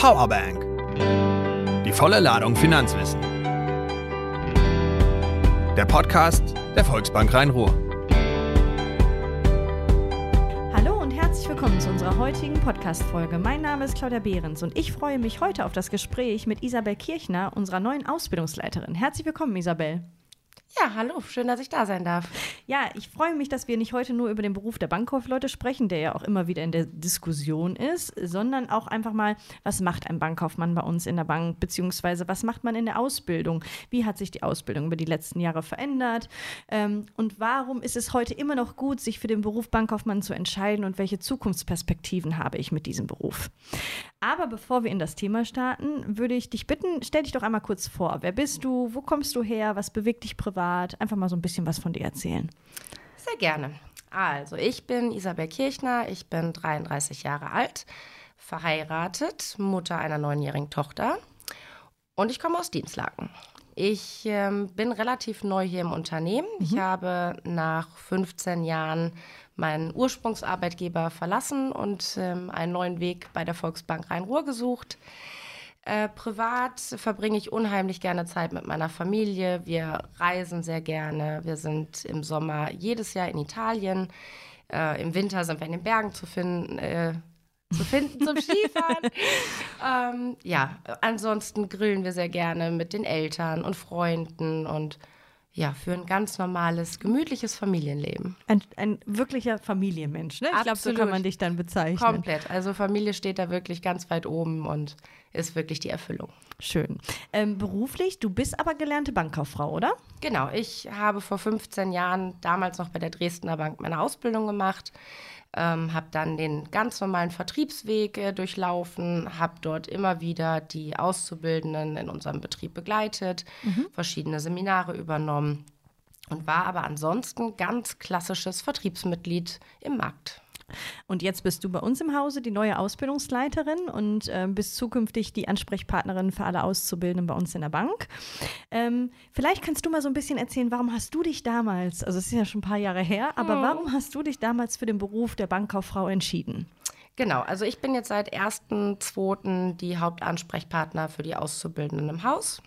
Powerbank. Die volle Ladung Finanzwissen. Der Podcast der Volksbank Rhein-Ruhr. Hallo und herzlich willkommen zu unserer heutigen Podcast-Folge. Mein Name ist Claudia Behrens und ich freue mich heute auf das Gespräch mit Isabel Kirchner, unserer neuen Ausbildungsleiterin. Herzlich willkommen, Isabel. Ja, hallo, schön, dass ich da sein darf. Ja, ich freue mich, dass wir nicht heute nur über den Beruf der Bankkaufleute sprechen, der ja auch immer wieder in der Diskussion ist, sondern auch einfach mal, was macht ein Bankkaufmann bei uns in der Bank, beziehungsweise was macht man in der Ausbildung? Wie hat sich die Ausbildung über die letzten Jahre verändert? Ähm, und warum ist es heute immer noch gut, sich für den Beruf Bankkaufmann zu entscheiden und welche Zukunftsperspektiven habe ich mit diesem Beruf? Aber bevor wir in das Thema starten, würde ich dich bitten, stell dich doch einmal kurz vor. Wer bist du? Wo kommst du her? Was bewegt dich privat? Einfach mal so ein bisschen was von dir erzählen. Sehr gerne. Also, ich bin Isabel Kirchner, ich bin 33 Jahre alt, verheiratet, Mutter einer neunjährigen Tochter und ich komme aus Dienstlaken. Ich ähm, bin relativ neu hier im Unternehmen. Mhm. Ich habe nach 15 Jahren meinen Ursprungsarbeitgeber verlassen und ähm, einen neuen Weg bei der Volksbank Rhein-Ruhr gesucht. Äh, privat verbringe ich unheimlich gerne Zeit mit meiner Familie. Wir reisen sehr gerne. Wir sind im Sommer jedes Jahr in Italien. Äh, Im Winter sind wir in den Bergen zu finden. Äh, zu finden zum Skifahren. ähm, ja, ansonsten grillen wir sehr gerne mit den Eltern und Freunden und ja, für ein ganz normales, gemütliches Familienleben. Ein, ein wirklicher Familienmensch, ne? Ich glaube, so kann man dich dann bezeichnen. Komplett. Also Familie steht da wirklich ganz weit oben und ist wirklich die Erfüllung. Schön. Ähm, beruflich, du bist aber gelernte Bankkauffrau, oder? Genau. Ich habe vor 15 Jahren damals noch bei der Dresdner Bank meine Ausbildung gemacht ähm, habe dann den ganz normalen Vertriebsweg äh, durchlaufen, habe dort immer wieder die Auszubildenden in unserem Betrieb begleitet, mhm. verschiedene Seminare übernommen und war aber ansonsten ganz klassisches Vertriebsmitglied im Markt. Und jetzt bist du bei uns im Hause die neue Ausbildungsleiterin und äh, bist zukünftig die Ansprechpartnerin für alle Auszubildenden bei uns in der Bank. Ähm, vielleicht kannst du mal so ein bisschen erzählen, warum hast du dich damals, also es ist ja schon ein paar Jahre her, aber hm. warum hast du dich damals für den Beruf der Bankkauffrau entschieden? Genau, also ich bin jetzt seit 1.2. die Hauptansprechpartner für die Auszubildenden im Haus.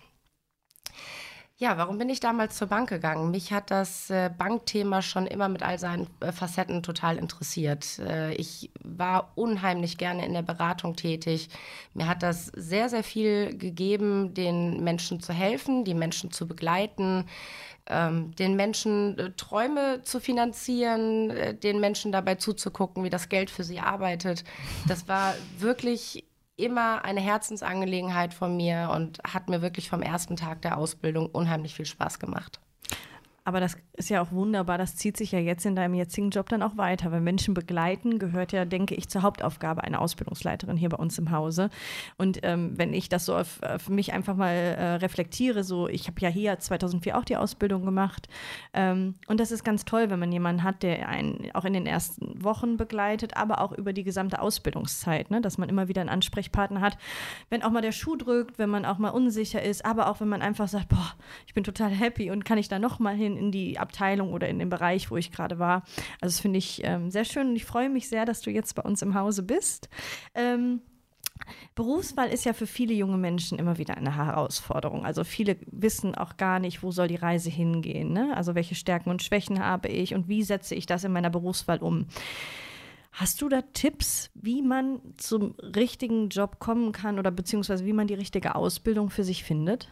Ja, warum bin ich damals zur Bank gegangen? Mich hat das äh, Bankthema schon immer mit all seinen äh, Facetten total interessiert. Äh, ich war unheimlich gerne in der Beratung tätig. Mir hat das sehr, sehr viel gegeben, den Menschen zu helfen, die Menschen zu begleiten, ähm, den Menschen Träume zu finanzieren, den Menschen dabei zuzugucken, wie das Geld für sie arbeitet. Das war wirklich immer eine Herzensangelegenheit von mir und hat mir wirklich vom ersten Tag der Ausbildung unheimlich viel Spaß gemacht. Aber das ist ja auch wunderbar, das zieht sich ja jetzt in deinem jetzigen Job dann auch weiter. Weil Menschen begleiten gehört ja, denke ich, zur Hauptaufgabe einer Ausbildungsleiterin hier bei uns im Hause. Und ähm, wenn ich das so auf, auf mich einfach mal äh, reflektiere, so ich habe ja hier 2004 auch die Ausbildung gemacht. Ähm, und das ist ganz toll, wenn man jemanden hat, der einen auch in den ersten Wochen begleitet, aber auch über die gesamte Ausbildungszeit, ne? dass man immer wieder einen Ansprechpartner hat, wenn auch mal der Schuh drückt, wenn man auch mal unsicher ist, aber auch wenn man einfach sagt, boah, ich bin total happy und kann ich da noch mal hin in, die Abteilung oder in den Bereich, wo ich gerade war. Also das finde ich ähm, sehr schön und ich freue mich sehr, dass du jetzt bei uns im Hause bist. Ähm, Berufswahl ist ja für viele junge Menschen immer wieder eine Herausforderung. Also viele wissen auch gar nicht, wo soll die Reise hingehen. Ne? Also welche Stärken und Schwächen habe ich und wie setze ich das in meiner Berufswahl um. Hast du da Tipps, wie man zum richtigen Job kommen kann oder beziehungsweise wie man die richtige Ausbildung für sich findet?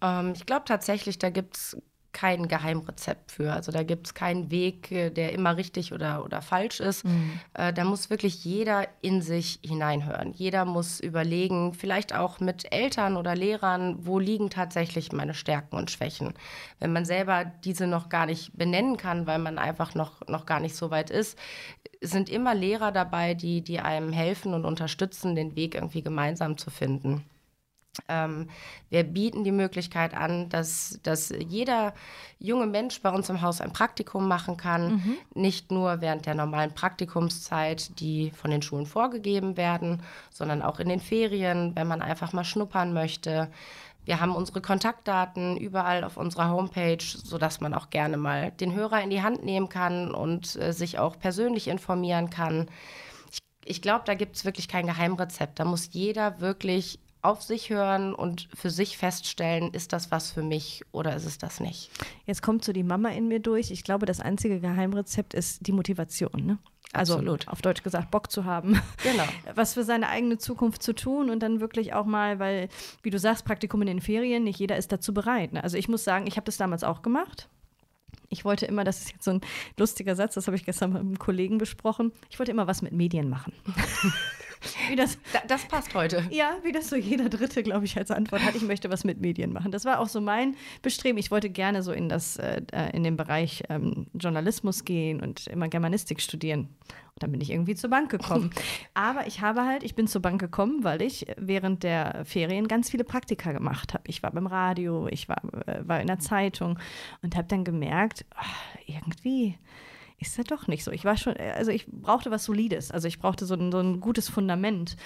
Ähm, ich glaube tatsächlich, da gibt es kein Geheimrezept für. Also da gibt es keinen Weg, äh, der immer richtig oder, oder falsch ist. Mhm. Äh, da muss wirklich jeder in sich hineinhören. Jeder muss überlegen, vielleicht auch mit Eltern oder Lehrern, wo liegen tatsächlich meine Stärken und Schwächen. Wenn man selber diese noch gar nicht benennen kann, weil man einfach noch, noch gar nicht so weit ist, sind immer Lehrer dabei, die, die einem helfen und unterstützen, den Weg irgendwie gemeinsam zu finden. Ähm, wir bieten die Möglichkeit an, dass, dass jeder junge Mensch bei uns im Haus ein Praktikum machen kann. Mhm. Nicht nur während der normalen Praktikumszeit, die von den Schulen vorgegeben werden, sondern auch in den Ferien, wenn man einfach mal schnuppern möchte. Wir haben unsere Kontaktdaten überall auf unserer Homepage, sodass man auch gerne mal den Hörer in die Hand nehmen kann und äh, sich auch persönlich informieren kann ich glaube, da gibt es wirklich kein Geheimrezept. Da muss jeder wirklich auf sich hören und für sich feststellen, ist das was für mich oder ist es das nicht. Jetzt kommt so die Mama in mir durch. Ich glaube, das einzige Geheimrezept ist die Motivation. Ne? Also Absolut. auf Deutsch gesagt, Bock zu haben, genau. was für seine eigene Zukunft zu tun und dann wirklich auch mal, weil, wie du sagst, Praktikum in den Ferien, nicht jeder ist dazu bereit. Ne? Also ich muss sagen, ich habe das damals auch gemacht. Ich wollte immer, das ist jetzt so ein lustiger Satz, das habe ich gestern mit einem Kollegen besprochen, ich wollte immer was mit Medien machen. Wie das, das passt heute. Ja, wie das so jeder Dritte, glaube ich, als Antwort hat. Ich möchte was mit Medien machen. Das war auch so mein Bestreben. Ich wollte gerne so in, das, äh, in den Bereich ähm, Journalismus gehen und immer Germanistik studieren. Und dann bin ich irgendwie zur Bank gekommen. Aber ich habe halt, ich bin zur Bank gekommen, weil ich während der Ferien ganz viele Praktika gemacht habe. Ich war beim Radio, ich war, äh, war in der Zeitung und habe dann gemerkt, ach, irgendwie ist ja doch nicht so. Ich war schon, also ich brauchte was Solides, also ich brauchte so ein, so ein gutes Fundament.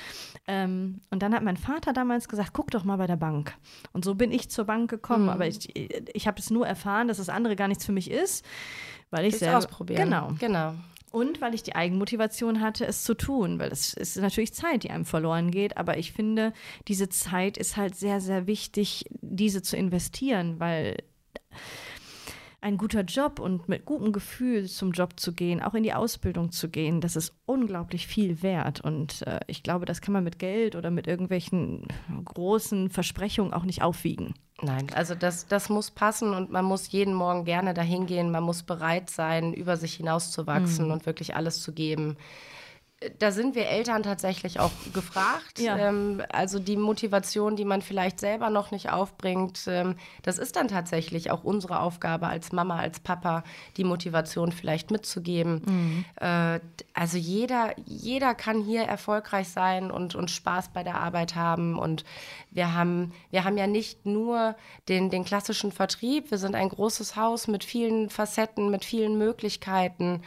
Ähm, und dann hat mein Vater damals gesagt, guck doch mal bei der Bank. Und so bin ich zur Bank gekommen, mhm. aber ich, ich habe es nur erfahren, dass das andere gar nichts für mich ist, weil ich selber ausprobieren. Genau. Genau. Und weil ich die Eigenmotivation hatte, es zu tun, weil es ist natürlich Zeit, die einem verloren geht. Aber ich finde, diese Zeit ist halt sehr, sehr wichtig, diese zu investieren, weil ein guter Job und mit gutem Gefühl zum Job zu gehen, auch in die Ausbildung zu gehen, das ist unglaublich viel wert. Und äh, ich glaube, das kann man mit Geld oder mit irgendwelchen großen Versprechungen auch nicht aufwiegen. Nein, also das, das muss passen und man muss jeden Morgen gerne dahin gehen. Man muss bereit sein, über sich hinauszuwachsen mhm. und wirklich alles zu geben da sind wir Eltern tatsächlich auch gefragt. Ja. Ähm, also die Motivation, die man vielleicht selber noch nicht aufbringt, ähm, das ist dann tatsächlich auch unsere Aufgabe als Mama, als Papa, die Motivation vielleicht mitzugeben. Mhm. Äh, also jeder, jeder kann hier erfolgreich sein und, und Spaß bei der Arbeit haben. Und wir haben, wir haben ja nicht nur den, den klassischen Vertrieb, wir sind ein großes Haus mit vielen Facetten, mit vielen Möglichkeiten.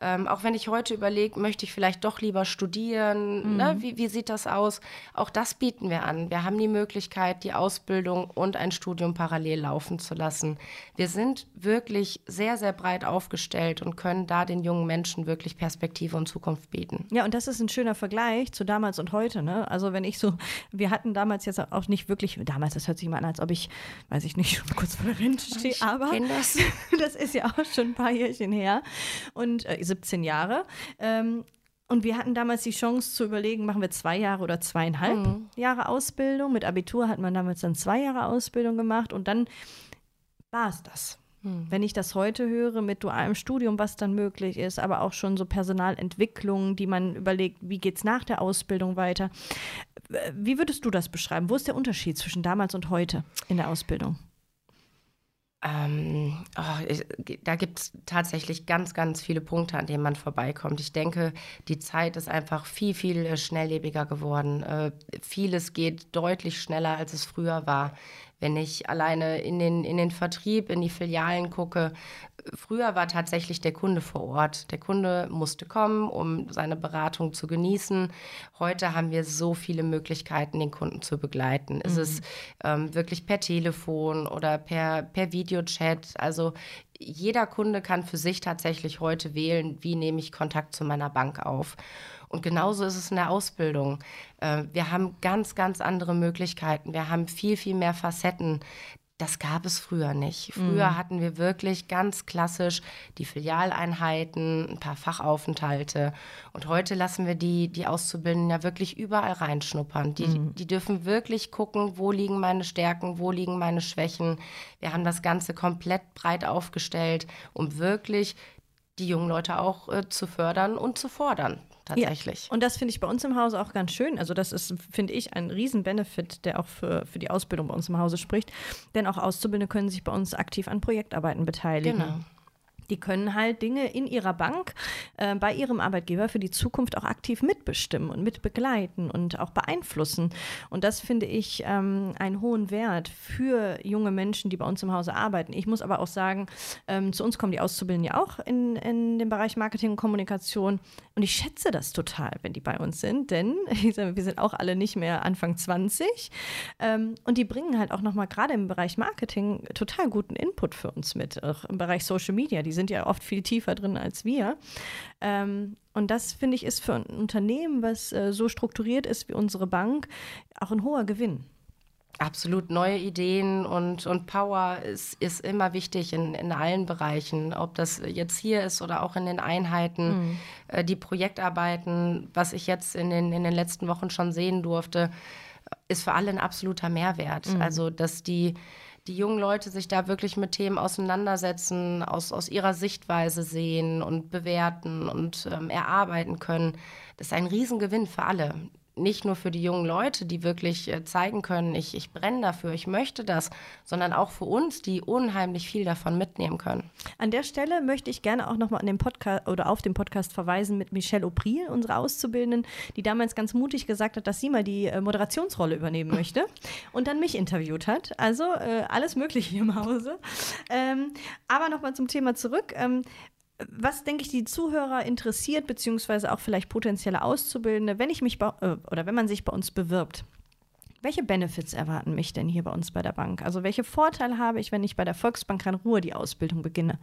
Ähm, auch wenn ich heute überlege, möchte ich vielleicht doch lieber studieren, ne? mhm. ne? wie, wie sieht das aus? Auch das bieten wir an. Wir haben die Möglichkeit, die Ausbildung und ein Studium parallel laufen zu lassen. Wir sind wirklich sehr, sehr breit aufgestellt und können da den jungen Menschen wirklich Perspektive und Zukunft bieten. Ja, und das ist ein schöner Vergleich zu damals und heute. Ne? Also wenn ich so, wir hatten damals jetzt auch nicht wirklich, damals, das hört sich mal an, als ob ich, weiß ich nicht, schon kurz vor der Rente stehe, aber das. das ist ja auch schon ein paar Jährchen her. Und äh, 17 Jahre. Ähm, und wir hatten damals die Chance zu überlegen, machen wir zwei Jahre oder zweieinhalb mhm. Jahre Ausbildung. Mit Abitur hat man damals dann zwei Jahre Ausbildung gemacht und dann war es das. Mhm. Wenn ich das heute höre mit dualem Studium, was dann möglich ist, aber auch schon so Personalentwicklung, die man überlegt, wie geht es nach der Ausbildung weiter. Wie würdest du das beschreiben? Wo ist der Unterschied zwischen damals und heute in der Ausbildung? Ähm, oh, ich, da gibt es tatsächlich ganz, ganz viele Punkte, an denen man vorbeikommt. Ich denke, die Zeit ist einfach viel, viel äh, schnelllebiger geworden. Äh, vieles geht deutlich schneller, als es früher war. Wenn ich alleine in den, in den Vertrieb, in die Filialen gucke, früher war tatsächlich der Kunde vor Ort. Der Kunde musste kommen, um seine Beratung zu genießen. Heute haben wir so viele Möglichkeiten, den Kunden zu begleiten. Mhm. Ist es ähm, wirklich per Telefon oder per, per Videochat? Also jeder Kunde kann für sich tatsächlich heute wählen, wie nehme ich Kontakt zu meiner Bank auf. Und genauso ist es in der Ausbildung. Äh, wir haben ganz, ganz andere Möglichkeiten. Wir haben viel, viel mehr Facetten. Das gab es früher nicht. Früher mhm. hatten wir wirklich ganz klassisch die Filialeinheiten, ein paar Fachaufenthalte. Und heute lassen wir die, die Auszubildenden ja wirklich überall reinschnuppern. Die, mhm. die dürfen wirklich gucken, wo liegen meine Stärken, wo liegen meine Schwächen. Wir haben das Ganze komplett breit aufgestellt, um wirklich die jungen Leute auch äh, zu fördern und zu fordern tatsächlich. Ja. Und das finde ich bei uns im Hause auch ganz schön. Also das ist, finde ich, ein Riesen-Benefit, der auch für, für die Ausbildung bei uns im Hause spricht. Denn auch Auszubildende können sich bei uns aktiv an Projektarbeiten beteiligen. Genau. Die können halt Dinge in ihrer Bank äh, bei ihrem Arbeitgeber für die Zukunft auch aktiv mitbestimmen und mitbegleiten und auch beeinflussen. Und das finde ich ähm, einen hohen Wert für junge Menschen, die bei uns im Hause arbeiten. Ich muss aber auch sagen, ähm, zu uns kommen die Auszubildenden ja auch in, in den Bereich Marketing und Kommunikation. Und ich schätze das total, wenn die bei uns sind, denn wir sind auch alle nicht mehr Anfang 20. Ähm, und die bringen halt auch nochmal gerade im Bereich Marketing total guten Input für uns mit, auch im Bereich Social Media. Die sind ja oft viel tiefer drin als wir. Ähm, Und das, finde ich, ist für ein Unternehmen, was äh, so strukturiert ist wie unsere Bank, auch ein hoher Gewinn. Absolut neue Ideen und, und Power ist, ist immer wichtig in, in allen Bereichen, ob das jetzt hier ist oder auch in den Einheiten, mhm. äh, die Projektarbeiten, was ich jetzt in den, in den letzten Wochen schon sehen durfte, ist für alle ein absoluter Mehrwert. Mhm. Also, dass die, die jungen Leute sich da wirklich mit Themen auseinandersetzen, aus, aus ihrer Sichtweise sehen und bewerten und ähm, erarbeiten können, das ist ein Riesengewinn für alle nicht nur für die jungen Leute, die wirklich äh, zeigen können, ich, ich brenne dafür, ich möchte das, sondern auch für uns, die unheimlich viel davon mitnehmen können. An der Stelle möchte ich gerne auch nochmal an den Podcast oder auf den Podcast verweisen mit Michelle Opril, unsere Auszubildenden, die damals ganz mutig gesagt hat, dass sie mal die äh, Moderationsrolle übernehmen möchte und dann mich interviewt hat. Also äh, alles Mögliche hier im Hause. Ähm, aber nochmal zum Thema zurück. Ähm, was, denke ich, die Zuhörer interessiert, beziehungsweise auch vielleicht potenzielle Auszubildende, wenn ich mich bei, äh, oder wenn man sich bei uns bewirbt. Welche Benefits erwarten mich denn hier bei uns bei der Bank? Also welche Vorteile habe ich, wenn ich bei der Volksbank Rhein-Ruhr die Ausbildung beginne?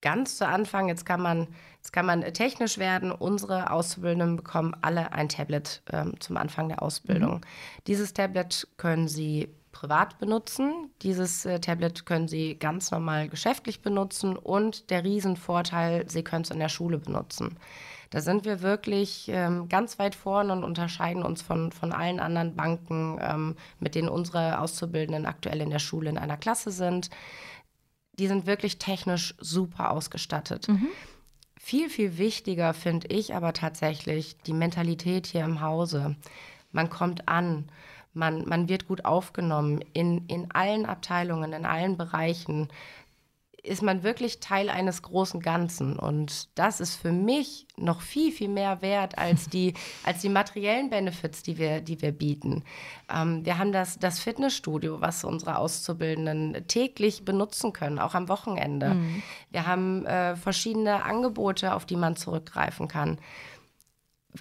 Ganz zu Anfang, jetzt kann man, jetzt kann man technisch werden. Unsere Auszubildenden bekommen alle ein Tablet ähm, zum Anfang der Ausbildung. Mhm. Dieses Tablet können Sie privat benutzen. Dieses äh, Tablet können Sie ganz normal geschäftlich benutzen und der Riesenvorteil, Sie können es in der Schule benutzen. Da sind wir wirklich ähm, ganz weit vorne und unterscheiden uns von, von allen anderen Banken, ähm, mit denen unsere Auszubildenden aktuell in der Schule in einer Klasse sind. Die sind wirklich technisch super ausgestattet. Mhm. Viel, viel wichtiger finde ich aber tatsächlich die Mentalität hier im Hause. Man kommt an man, man wird gut aufgenommen in, in allen Abteilungen, in allen Bereichen ist man wirklich Teil eines großen Ganzen. Und das ist für mich noch viel, viel mehr wert als die, als die materiellen Benefits, die wir, die wir bieten. Ähm, wir haben das, das Fitnessstudio, was unsere Auszubildenden täglich benutzen können, auch am Wochenende. Mhm. Wir haben äh, verschiedene Angebote, auf die man zurückgreifen kann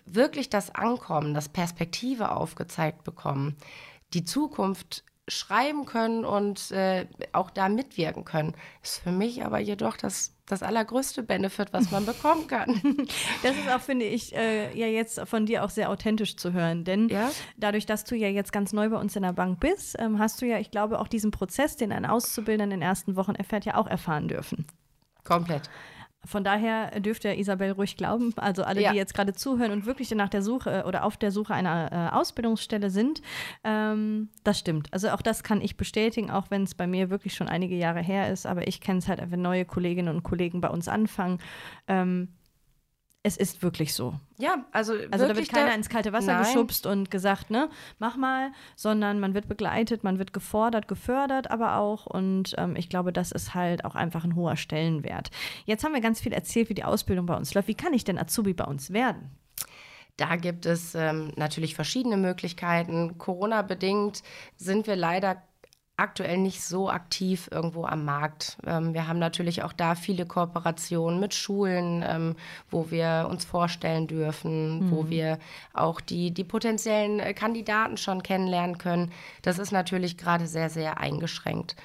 wirklich das Ankommen, das Perspektive aufgezeigt bekommen, die Zukunft schreiben können und äh, auch da mitwirken können, ist für mich aber jedoch das, das allergrößte Benefit, was man bekommen kann. Das ist auch, finde ich, äh, ja jetzt von dir auch sehr authentisch zu hören, denn ja? dadurch, dass du ja jetzt ganz neu bei uns in der Bank bist, ähm, hast du ja, ich glaube, auch diesen Prozess, den ein Auszubildender in den ersten Wochen erfährt, ja auch erfahren dürfen. Komplett. Von daher dürft ihr Isabel ruhig glauben, also alle, ja. die jetzt gerade zuhören und wirklich nach der Suche oder auf der Suche einer äh, Ausbildungsstelle sind, ähm, das stimmt. Also auch das kann ich bestätigen, auch wenn es bei mir wirklich schon einige Jahre her ist, aber ich kenne es halt, wenn neue Kolleginnen und Kollegen bei uns anfangen. Ähm, es ist wirklich so. Ja, also, also da wird keiner da, ins kalte Wasser nein. geschubst und gesagt, ne, mach mal, sondern man wird begleitet, man wird gefordert, gefördert, aber auch. Und ähm, ich glaube, das ist halt auch einfach ein hoher Stellenwert. Jetzt haben wir ganz viel erzählt, wie die Ausbildung bei uns läuft. Wie kann ich denn Azubi bei uns werden? Da gibt es ähm, natürlich verschiedene Möglichkeiten. Corona-bedingt sind wir leider aktuell nicht so aktiv irgendwo am Markt. Ähm, wir haben natürlich auch da viele Kooperationen mit Schulen, ähm, wo wir uns vorstellen dürfen, mhm. wo wir auch die, die potenziellen äh, Kandidaten schon kennenlernen können. Das ist natürlich gerade sehr, sehr eingeschränkt.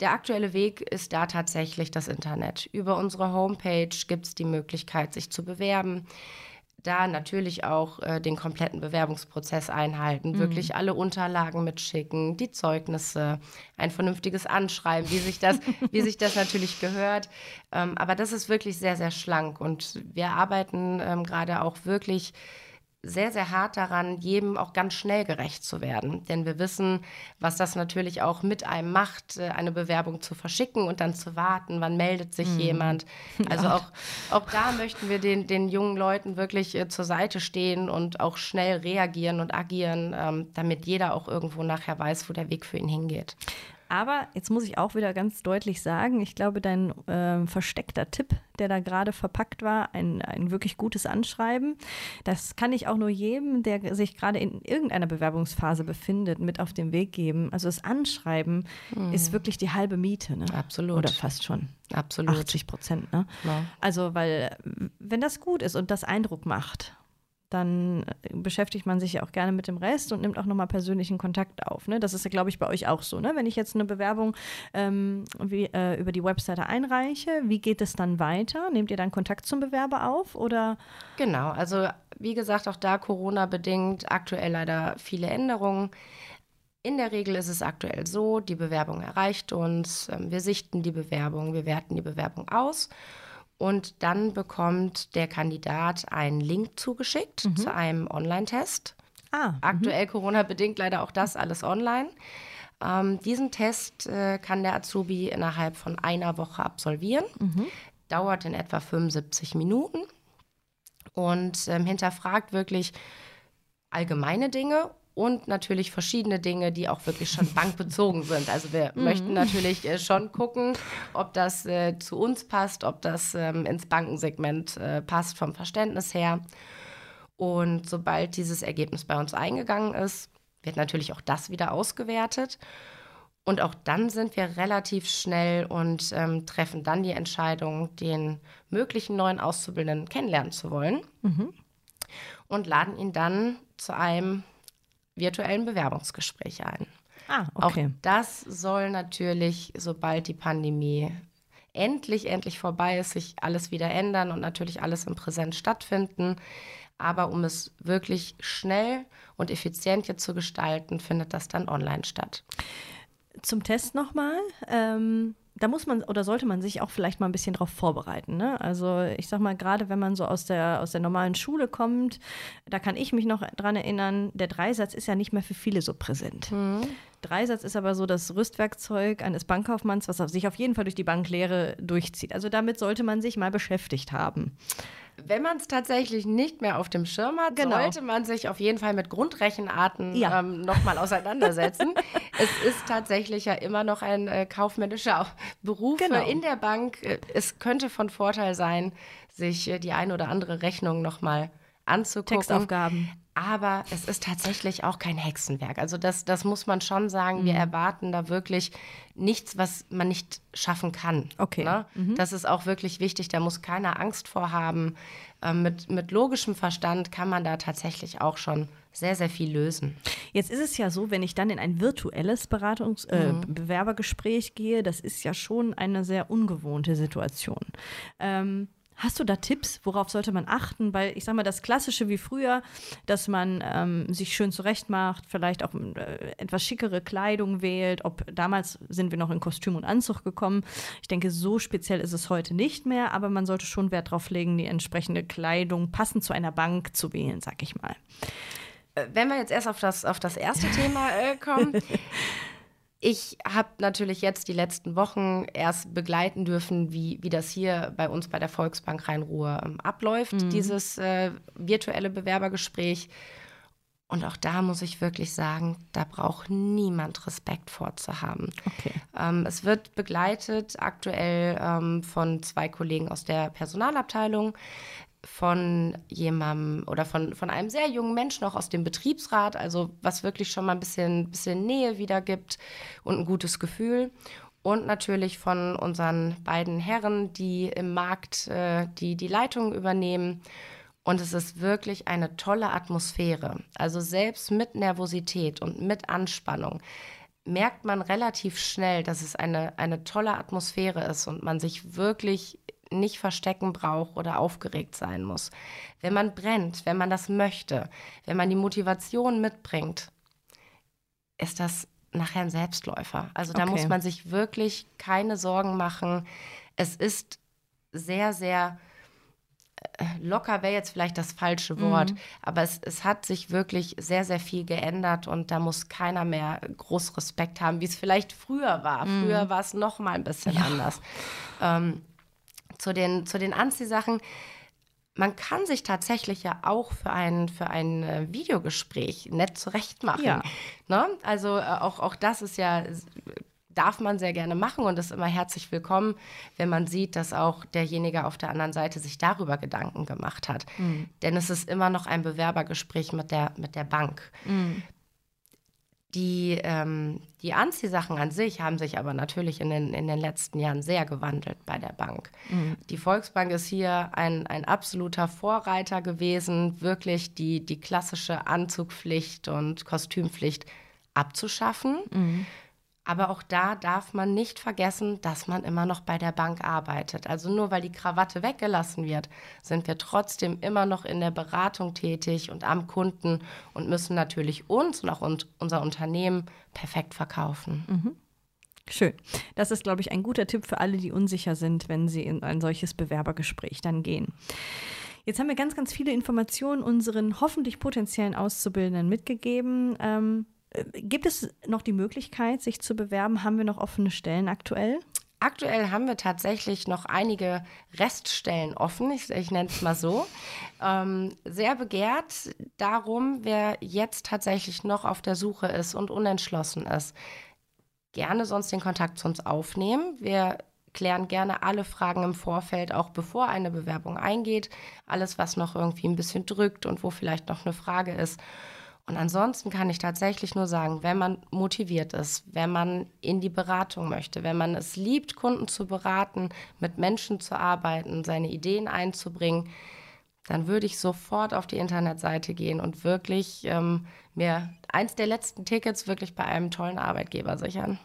Der aktuelle Weg ist da tatsächlich das Internet. Über unsere Homepage gibt es die Möglichkeit, sich zu bewerben da natürlich auch äh, den kompletten Bewerbungsprozess einhalten, mhm. wirklich alle Unterlagen mitschicken, die Zeugnisse, ein vernünftiges Anschreiben, wie sich das, wie sich das natürlich gehört. Ähm, aber das ist wirklich sehr, sehr schlank und wir arbeiten ähm, gerade auch wirklich sehr, sehr hart daran, jedem auch ganz schnell gerecht zu werden. Denn wir wissen, was das natürlich auch mit einem macht, äh, eine Bewerbung zu verschicken und dann zu warten, wann meldet sich mhm. jemand. Also auch, auch da möchten wir den, den jungen Leuten wirklich äh, zur Seite stehen und auch schnell reagieren und agieren, ähm, damit jeder auch irgendwo nachher weiß, wo der Weg für ihn hingeht. Aber jetzt muss ich auch wieder ganz deutlich sagen, ich glaube, dein äh, versteckter Tipp, der da gerade verpackt war, ein, ein wirklich gutes Anschreiben, das kann ich auch nur jedem, der sich gerade in irgendeiner Bewerbungsphase befindet, mit auf den Weg geben. Also das Anschreiben mhm. ist wirklich die halbe Miete. Ne? Absolut. Oder fast schon. Absolut. 80 Prozent. Ne? Ja. Also, weil wenn das gut ist und das Eindruck macht, dann äh, beschäftigt man sich ja auch gerne mit dem Rest und nimmt auch nochmal persönlichen Kontakt auf. Ne? Das ist ja, glaube ich, bei euch auch so. Ne? Wenn ich jetzt eine Bewerbung ähm, wie, äh, über die Webseite einreiche, wie geht es dann weiter? Nehmt ihr dann Kontakt zum Bewerber auf oder? Genau, also wie gesagt, auch da Corona-bedingt aktuell leider viele Änderungen. In der Regel ist es aktuell so, die Bewerbung erreicht uns, ähm, wir sichten die Bewerbung, wir werten die Bewerbung aus und dann bekommt der Kandidat einen Link zugeschickt mhm. zu einem Online-Test. Ah, mhm. aktuell Corona-bedingt leider auch das alles online. Ähm, diesen Test äh, kann der Azubi innerhalb von einer Woche absolvieren. Mhm. Dauert in etwa 75 Minuten und ähm, hinterfragt wirklich allgemeine Dinge und natürlich verschiedene Dinge, die auch wirklich schon bankbezogen sind. Also wir mhm. möchten natürlich äh, schon gucken, ob das äh, zu uns passt, ob das ähm, ins Bankensegment äh, passt vom Verständnis her. Und sobald dieses Ergebnis bei uns eingegangen ist, wird natürlich auch das wieder ausgewertet. Und auch dann sind wir relativ schnell und ähm, treffen dann die Entscheidung, den möglichen neuen Auszubildenden kennenlernen zu wollen. Mhm. Und laden ihn dann zu einem virtuellen Bewerbungsgespräch ein. Ah, okay. Auch das soll natürlich, sobald die Pandemie endlich, endlich vorbei ist, sich alles wieder ändern und natürlich alles im Präsenz stattfinden. Aber um es wirklich schnell und effizient jetzt zu gestalten, findet das dann online statt. Zum Test nochmal. Ähm da muss man oder sollte man sich auch vielleicht mal ein bisschen darauf vorbereiten. Ne? Also ich sag mal, gerade wenn man so aus der, aus der normalen Schule kommt, da kann ich mich noch dran erinnern, der Dreisatz ist ja nicht mehr für viele so präsent. Mhm. Dreisatz ist aber so das Rüstwerkzeug eines Bankkaufmanns, was sich auf jeden Fall durch die Banklehre durchzieht. Also damit sollte man sich mal beschäftigt haben. Wenn man es tatsächlich nicht mehr auf dem Schirm hat, genau. sollte man sich auf jeden Fall mit Grundrechenarten ja. ähm, nochmal auseinandersetzen. es ist tatsächlich ja immer noch ein äh, kaufmännischer Beruf genau. in der Bank. Äh, es könnte von Vorteil sein, sich äh, die eine oder andere Rechnung nochmal anzugucken. Textaufgaben. Aber es ist tatsächlich auch kein Hexenwerk. Also das, das muss man schon sagen. Mhm. Wir erwarten da wirklich nichts, was man nicht schaffen kann. Okay. Ne? Mhm. Das ist auch wirklich wichtig. Da muss keiner Angst vor haben. Ähm, mit, mit logischem Verstand kann man da tatsächlich auch schon sehr, sehr viel lösen. Jetzt ist es ja so, wenn ich dann in ein virtuelles Beratungs äh, mhm. Bewerbergespräch gehe, das ist ja schon eine sehr ungewohnte Situation. Ähm, Hast du da Tipps? Worauf sollte man achten? Weil ich sage mal, das Klassische wie früher, dass man ähm, sich schön zurechtmacht, vielleicht auch äh, etwas schickere Kleidung wählt. Ob damals sind wir noch in Kostüm und Anzug gekommen. Ich denke, so speziell ist es heute nicht mehr, aber man sollte schon Wert darauf legen, die entsprechende Kleidung passend zu einer Bank zu wählen, sag ich mal. Äh, wenn wir jetzt erst auf das, auf das erste Thema äh, kommen. Ich habe natürlich jetzt die letzten Wochen erst begleiten dürfen, wie, wie das hier bei uns bei der Volksbank Rhein-Ruhr ähm, abläuft, mhm. dieses äh, virtuelle Bewerbergespräch. Und auch da muss ich wirklich sagen, da braucht niemand Respekt vorzuhaben. Okay. Ähm, es wird begleitet aktuell ähm, von zwei Kollegen aus der Personalabteilung von jemandem oder von, von einem sehr jungen Menschen auch aus dem Betriebsrat, also was wirklich schon mal ein bisschen, bisschen Nähe wiedergibt und ein gutes Gefühl. Und natürlich von unseren beiden Herren, die im Markt äh, die, die Leitung übernehmen. Und es ist wirklich eine tolle Atmosphäre. Also selbst mit Nervosität und mit Anspannung merkt man relativ schnell, dass es eine, eine tolle Atmosphäre ist und man sich wirklich nicht verstecken braucht oder aufgeregt sein muss. Wenn man brennt, wenn man das möchte, wenn man die Motivation mitbringt, ist das nachher ein Selbstläufer. Also da okay. muss man sich wirklich keine Sorgen machen. Es ist sehr, sehr äh, locker wäre jetzt vielleicht das falsche Wort, mhm. aber es, es hat sich wirklich sehr, sehr viel geändert und da muss keiner mehr groß Respekt haben, wie es vielleicht früher war. Mhm. Früher war es noch mal ein bisschen ja. anders. Ähm, zu den, zu den Anziehsachen. Man kann sich tatsächlich ja auch für ein, für ein äh, Videogespräch nett zurechtmachen. Ja. Ne? Also äh, auch, auch das ist ja, darf man sehr gerne machen und ist immer herzlich willkommen, wenn man sieht, dass auch derjenige auf der anderen Seite sich darüber Gedanken gemacht hat. Mhm. Denn es ist immer noch ein Bewerbergespräch mit der, mit der Bank. Mhm Die, ähm, die Anziehsachen an sich haben sich aber natürlich in den, in den letzten Jahren sehr gewandelt bei der Bank. Mhm. Die Volksbank ist hier ein, ein absoluter Vorreiter gewesen, wirklich die, die klassische Anzugpflicht und Kostümpflicht abzuschaffen. Mhm. Aber auch da darf man nicht vergessen, dass man immer noch bei der Bank arbeitet. Also nur weil die Krawatte weggelassen wird, sind wir trotzdem immer noch in der Beratung tätig und am Kunden und müssen natürlich uns und auch unser Unternehmen perfekt verkaufen. Mhm. Schön. Das ist, glaube ich, ein guter Tipp für alle, die unsicher sind, wenn sie in ein solches Bewerbergespräch dann gehen. Jetzt haben wir ganz, ganz viele Informationen unseren hoffentlich potenziellen Auszubildenden mitgegeben. Ähm, Gibt es noch die Möglichkeit, sich zu bewerben? Haben wir noch offene Stellen aktuell? Aktuell haben wir tatsächlich noch einige Reststellen offen, ich, ich nenne es mal so. Ähm, sehr begehrt darum, wer jetzt tatsächlich noch auf der Suche ist und unentschlossen ist. Gerne sonst den Kontakt zu uns aufnehmen. Wir klären gerne alle Fragen im Vorfeld, auch bevor eine Bewerbung eingeht. Alles, was noch irgendwie ein bisschen drückt und wo vielleicht noch eine Frage ist. Und ansonsten kann ich tatsächlich nur sagen, wenn man motiviert ist, wenn man in die Beratung möchte, wenn man es liebt, Kunden zu beraten, mit Menschen zu arbeiten, seine Ideen einzubringen, dann würde ich sofort auf die Internetseite gehen und wirklich ähm, mir eins der letzten Tickets wirklich bei einem tollen Arbeitgeber sichern.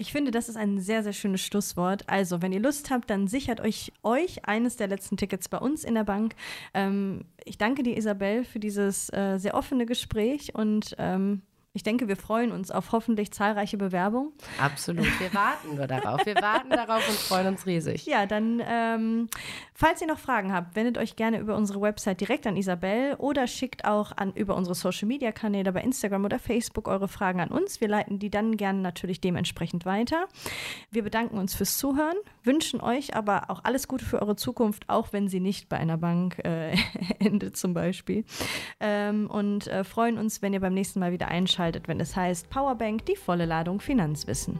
Ich finde, das ist ein sehr, sehr schönes Schlusswort. Also, wenn ihr Lust habt, dann sichert euch, euch eines der letzten Tickets bei uns in der Bank. Ähm, ich danke dir, Isabel, für dieses äh, sehr offene Gespräch und ähm, ich denke, wir freuen uns auf hoffentlich zahlreiche Bewerbungen. Absolut. Wir warten nur darauf. Wir warten darauf und freuen uns riesig. Ja, dann, ähm, falls ihr noch Fragen habt, wendet euch gerne über unsere Website direkt an Isabel oder schickt auch an, über unsere Social Media Kanäle bei Instagram oder Facebook eure Fragen an uns. Wir leiten die dann gerne natürlich dementsprechend weiter. Wir bedanken uns fürs Zuhören, wünschen euch aber auch alles Gute für eure Zukunft, auch wenn sie nicht bei einer Bank äh, endet, zum Beispiel. Ähm, und äh, freuen uns, wenn ihr beim nächsten Mal wieder einschaltet einschaltet, wenn es heißt Powerbank, die volle Ladung Finanzwissen.